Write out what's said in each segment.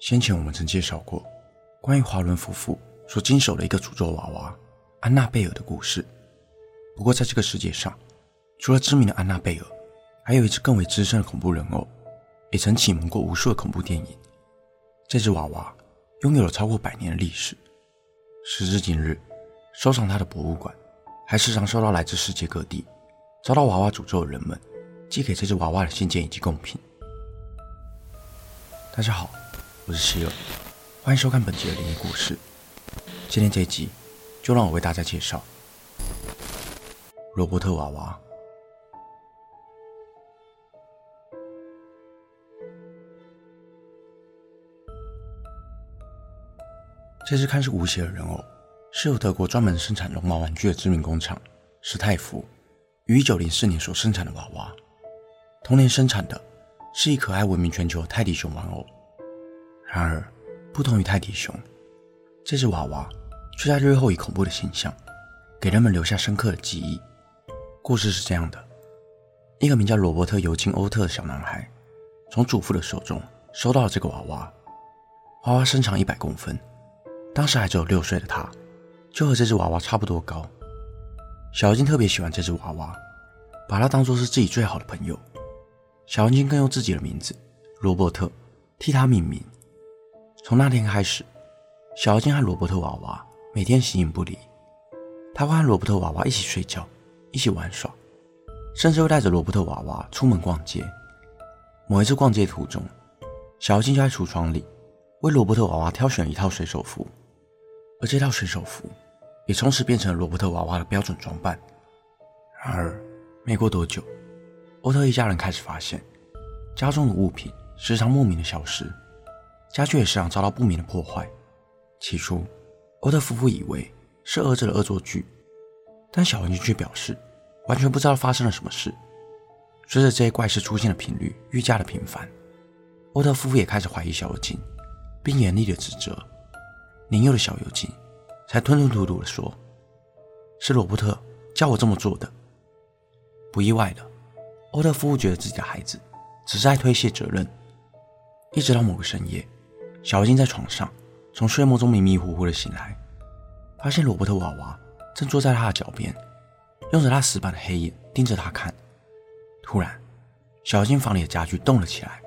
先前我们曾介绍过关于华伦夫妇所经手的一个诅咒娃娃安娜贝尔的故事。不过，在这个世界上，除了知名的安娜贝尔，还有一只更为资深的恐怖人偶，也曾启蒙过无数的恐怖电影。这只娃娃拥有了超过百年的历史，时至今日，收藏它的博物馆还时常收到来自世界各地遭到娃娃诅咒的人们寄给这只娃娃的信件以及贡品。大家好，我是希尔，欢迎收看本集的灵异故事。今天这一集，就让我为大家介绍罗伯特娃娃。这只看似无邪的人偶，是由德国专门生产绒毛玩具的知名工厂施泰福于1904年所生产的娃娃。同年生产的。是以可爱闻名全球的泰迪熊玩偶。然而，不同于泰迪熊，这只娃娃却在日后以恐怖的形象给人们留下深刻的记忆。故事是这样的：一个名叫罗伯特·尤金·欧特的小男孩，从祖父的手中收到了这个娃娃。娃娃身长一百公分，当时还只有六岁的他，就和这只娃娃差不多高。小尤金特别喜欢这只娃娃，把它当作是自己最好的朋友。小尤金更用自己的名字罗伯特替他命名。从那天开始，小尤金和罗伯特娃娃每天形影不离。他会和罗伯特娃娃一起睡觉，一起玩耍，甚至会带着罗伯特娃娃出门逛街。某一次逛街途中，小尤金就在橱窗里为罗伯特娃娃挑选了一套水手服，而这套水手服也从此变成了罗伯特娃娃的标准装扮。然而，没过多久，欧特一家人开始发现，家中的物品时常莫名的消失，家具也时常遭到不明的破坏。起初，欧特夫妇以为是儿子的恶作剧，但小尤金却表示完全不知道发生了什么事。随着这些怪事出现的频率愈加的频繁，欧特夫妇也开始怀疑小尤金，并严厉的指责。年幼的小尤金才吞吞吐吐的说：“是罗伯特叫我这么做的。”不意外的。欧特夫妇觉得自己的孩子只是在推卸责任，一直到某个深夜，小金在床上从睡梦中迷迷糊糊的醒来，发现罗伯特娃娃正坐在他的脚边，用着他死板的黑眼盯着他看。突然，小金房里的家具动了起来，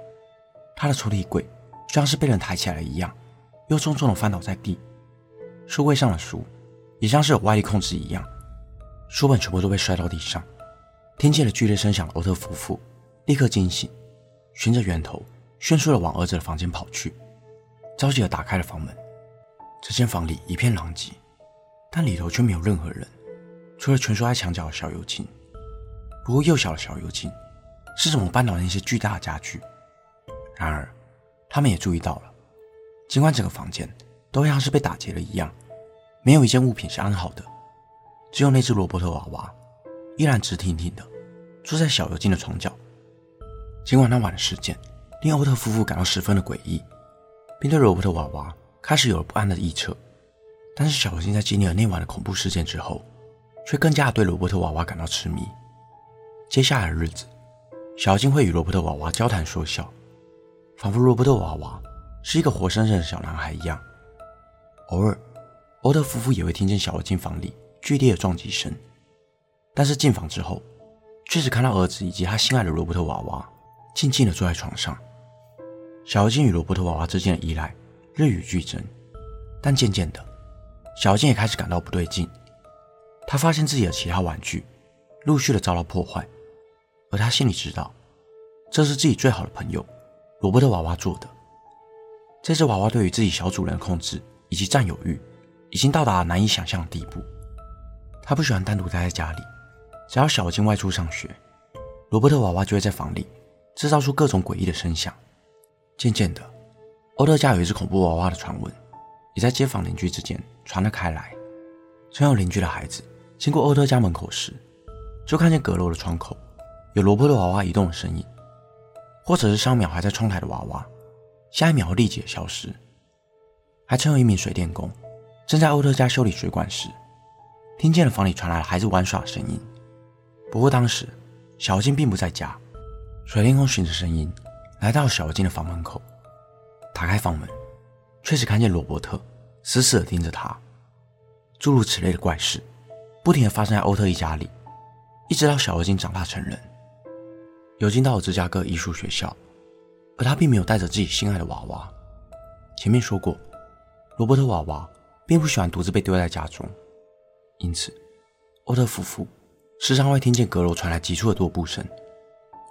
他的抽屉柜就像是被人抬起来了一样，又重重的翻倒在地。书柜上的书也像是有外力控制一样，书本全部都被摔到地上。听见了剧烈声响的欧特夫妇立刻惊醒，循着源头迅速的往儿子的房间跑去，着急的打开了房门。这间房里一片狼藉，但里头却没有任何人，除了蜷缩在墙角的小尤金。不过幼小的小尤金是怎么搬倒那些巨大的家具？然而，他们也注意到了，尽管整个房间都像是被打劫了一样，没有一件物品是安好的，只有那只罗伯特娃娃依然直挺挺的。坐在小尤金的床角。尽管那晚的事件令欧特夫妇感到十分的诡异，并对罗伯特娃娃开始有了不安的臆测，但是小尤金在经历了那晚的恐怖事件之后，却更加对罗伯特娃娃感到痴迷。接下来的日子，小金会与罗伯特娃娃交谈说笑，仿佛罗伯特娃娃是一个活生生的小男孩一样。偶尔，欧特夫妇也会听见小尤金房里剧烈的撞击声，但是进房之后。确实看到儿子以及他心爱的罗伯特娃娃静静的坐在床上。小尤金与罗伯特娃娃之间的依赖日与俱增，但渐渐的，小尤金也开始感到不对劲。他发现自己的其他玩具陆续的遭到破坏，而他心里知道，这是自己最好的朋友罗伯特娃娃做的。这只娃娃对于自己小主人的控制以及占有欲，已经到达了难以想象的地步。他不喜欢单独待在家里。只要小金外出上学，罗伯特娃娃就会在房里制造出各种诡异的声响。渐渐的，欧特家有一只恐怖娃娃的传闻，也在街坊邻居之间传了开来。曾有邻居的孩子经过欧特家门口时，就看见阁楼的窗口有罗伯特娃娃移动的身影，或者是上秒还在窗台的娃娃，下一秒立即消失。还曾有一名水电工正在欧特家修理水管时，听见了房里传来了孩子玩耍的声音。不过当时，小尤金并不在家。水天空循着声音来到小尤金的房门口，打开房门，确实看见罗伯特死死地盯着他。诸如此类的怪事，不停地发生在欧特一家里，一直到小尤金长大成人。尤金到了芝加哥艺术学校，而他并没有带着自己心爱的娃娃。前面说过，罗伯特娃娃并不喜欢独自被丢在家中，因此欧特夫妇时常会听见阁楼传来急促的踱步声，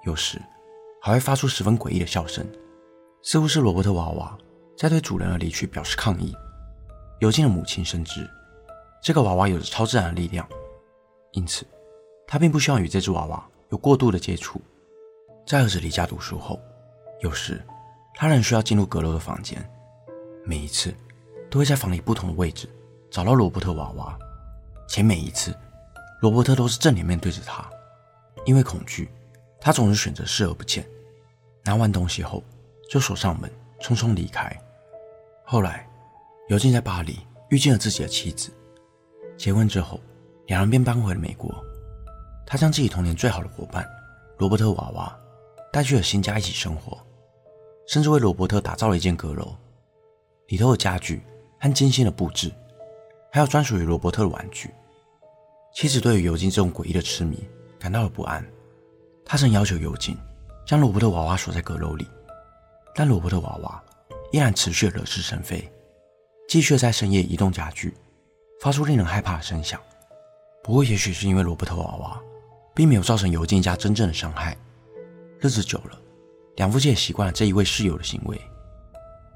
有时还会发出十分诡异的笑声，似乎是罗伯特娃娃在对主人的离去表示抗议。尤金的母亲深知。这个娃娃有着超自然的力量，因此他并不希望与这只娃娃有过度的接触。在儿子离家读书后，有时他仍需要进入阁楼的房间，每一次都会在房里不同的位置找到罗伯特娃娃，且每一次罗伯特都是正脸面对着他。因为恐惧，他总是选择视而不见。拿完东西后，就锁上门，匆匆离开。后来，尤金在巴黎遇见了自己的妻子。结婚之后，两人便搬回了美国。他将自己童年最好的伙伴罗伯特娃娃带去了新家一起生活，甚至为罗伯特打造了一间阁楼，里头的家具和精心的布置，还有专属于罗伯特的玩具。妻子对于尤金这种诡异的痴迷感到了不安，她曾要求尤金将罗伯特娃娃锁在阁楼里，但罗伯特娃娃依然持续惹是生非，继续在深夜移动家具。发出令人害怕的声响。不过，也许是因为罗伯特娃娃并没有造成尤金家真正的伤害，日子久了，两夫妻也习惯了这一位室友的行为。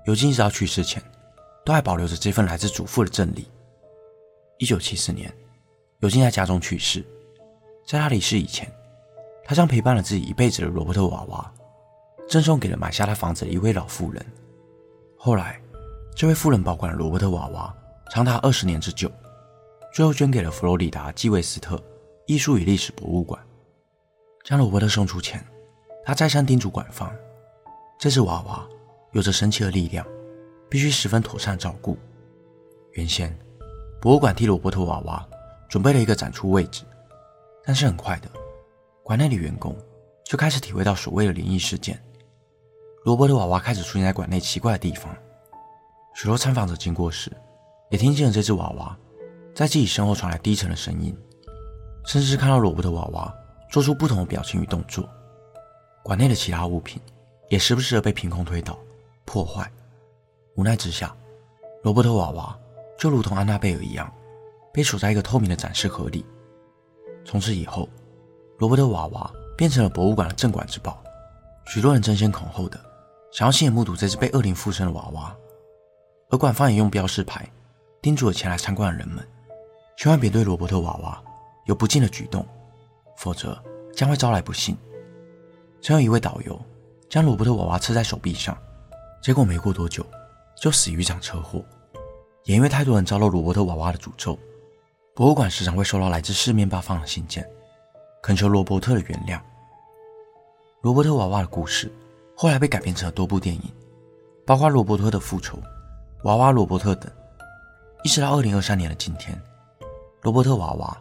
尤金一直到去世前，都还保留着这份来自祖父的赠礼。一九七四年，尤金在家中去世。在他离世以前，他将陪伴了自己一辈子的罗伯特娃娃，赠送给了买下他房子的一位老妇人。后来，这位妇人保管了罗伯特娃娃。长达二十年之久，最后捐给了佛罗里达基韦斯特艺术与历史博物馆。将罗伯特送出前，他再三叮嘱馆方，这只娃娃有着神奇的力量，必须十分妥善照顾。原先，博物馆替罗伯特娃娃准备了一个展出位置，但是很快的，馆内的员工就开始体会到所谓的灵异事件。罗伯特娃娃开始出现在馆内奇怪的地方，许多参访者经过时，也听见了这只娃娃在自己身后传来低沉的声音，甚至是看到罗伯特娃娃做出不同的表情与动作。馆内的其他物品也时不时的被凭空推倒、破坏。无奈之下，罗伯特娃娃就如同安娜贝尔一样，被锁在一个透明的展示盒里。从此以后，罗伯特娃娃变成了博物馆的镇馆之宝。许多人争先恐后的想要亲眼目睹这只被恶灵附身的娃娃，而馆方也用标识牌。叮嘱了前来参观的人们，千万别对罗伯特娃娃有不敬的举动，否则将会招来不幸。曾有一位导游将罗伯特娃娃刺在手臂上，结果没过多久就死于一场车祸。也因为太多人遭到罗伯特娃娃的诅咒，博物馆时常会收到来自四面八方的信件，恳求罗伯特的原谅。罗伯特娃娃的故事后来被改编成了多部电影，包括《罗伯特的复仇》、《娃娃罗伯特》等。一直到二零二三年的今天，罗伯特娃娃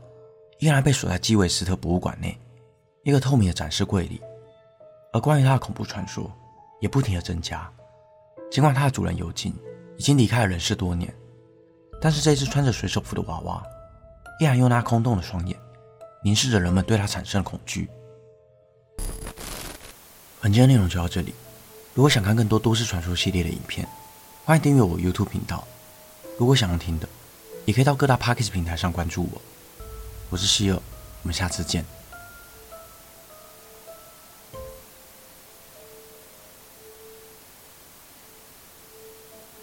依然被锁在基韦斯特博物馆内一个透明的展示柜里，而关于他的恐怖传说也不停的增加。尽管他的主人尤金已经离开了人世多年，但是这只穿着水手服的娃娃依然用那空洞的双眼凝视着人们对他产生的恐惧。本期的内容就到这里，如果想看更多都市传说系列的影片，欢迎订阅我 YouTube 频道。如果想要听的，也可以到各大 Podcast 平台上关注我。我是希尔，我们下次见。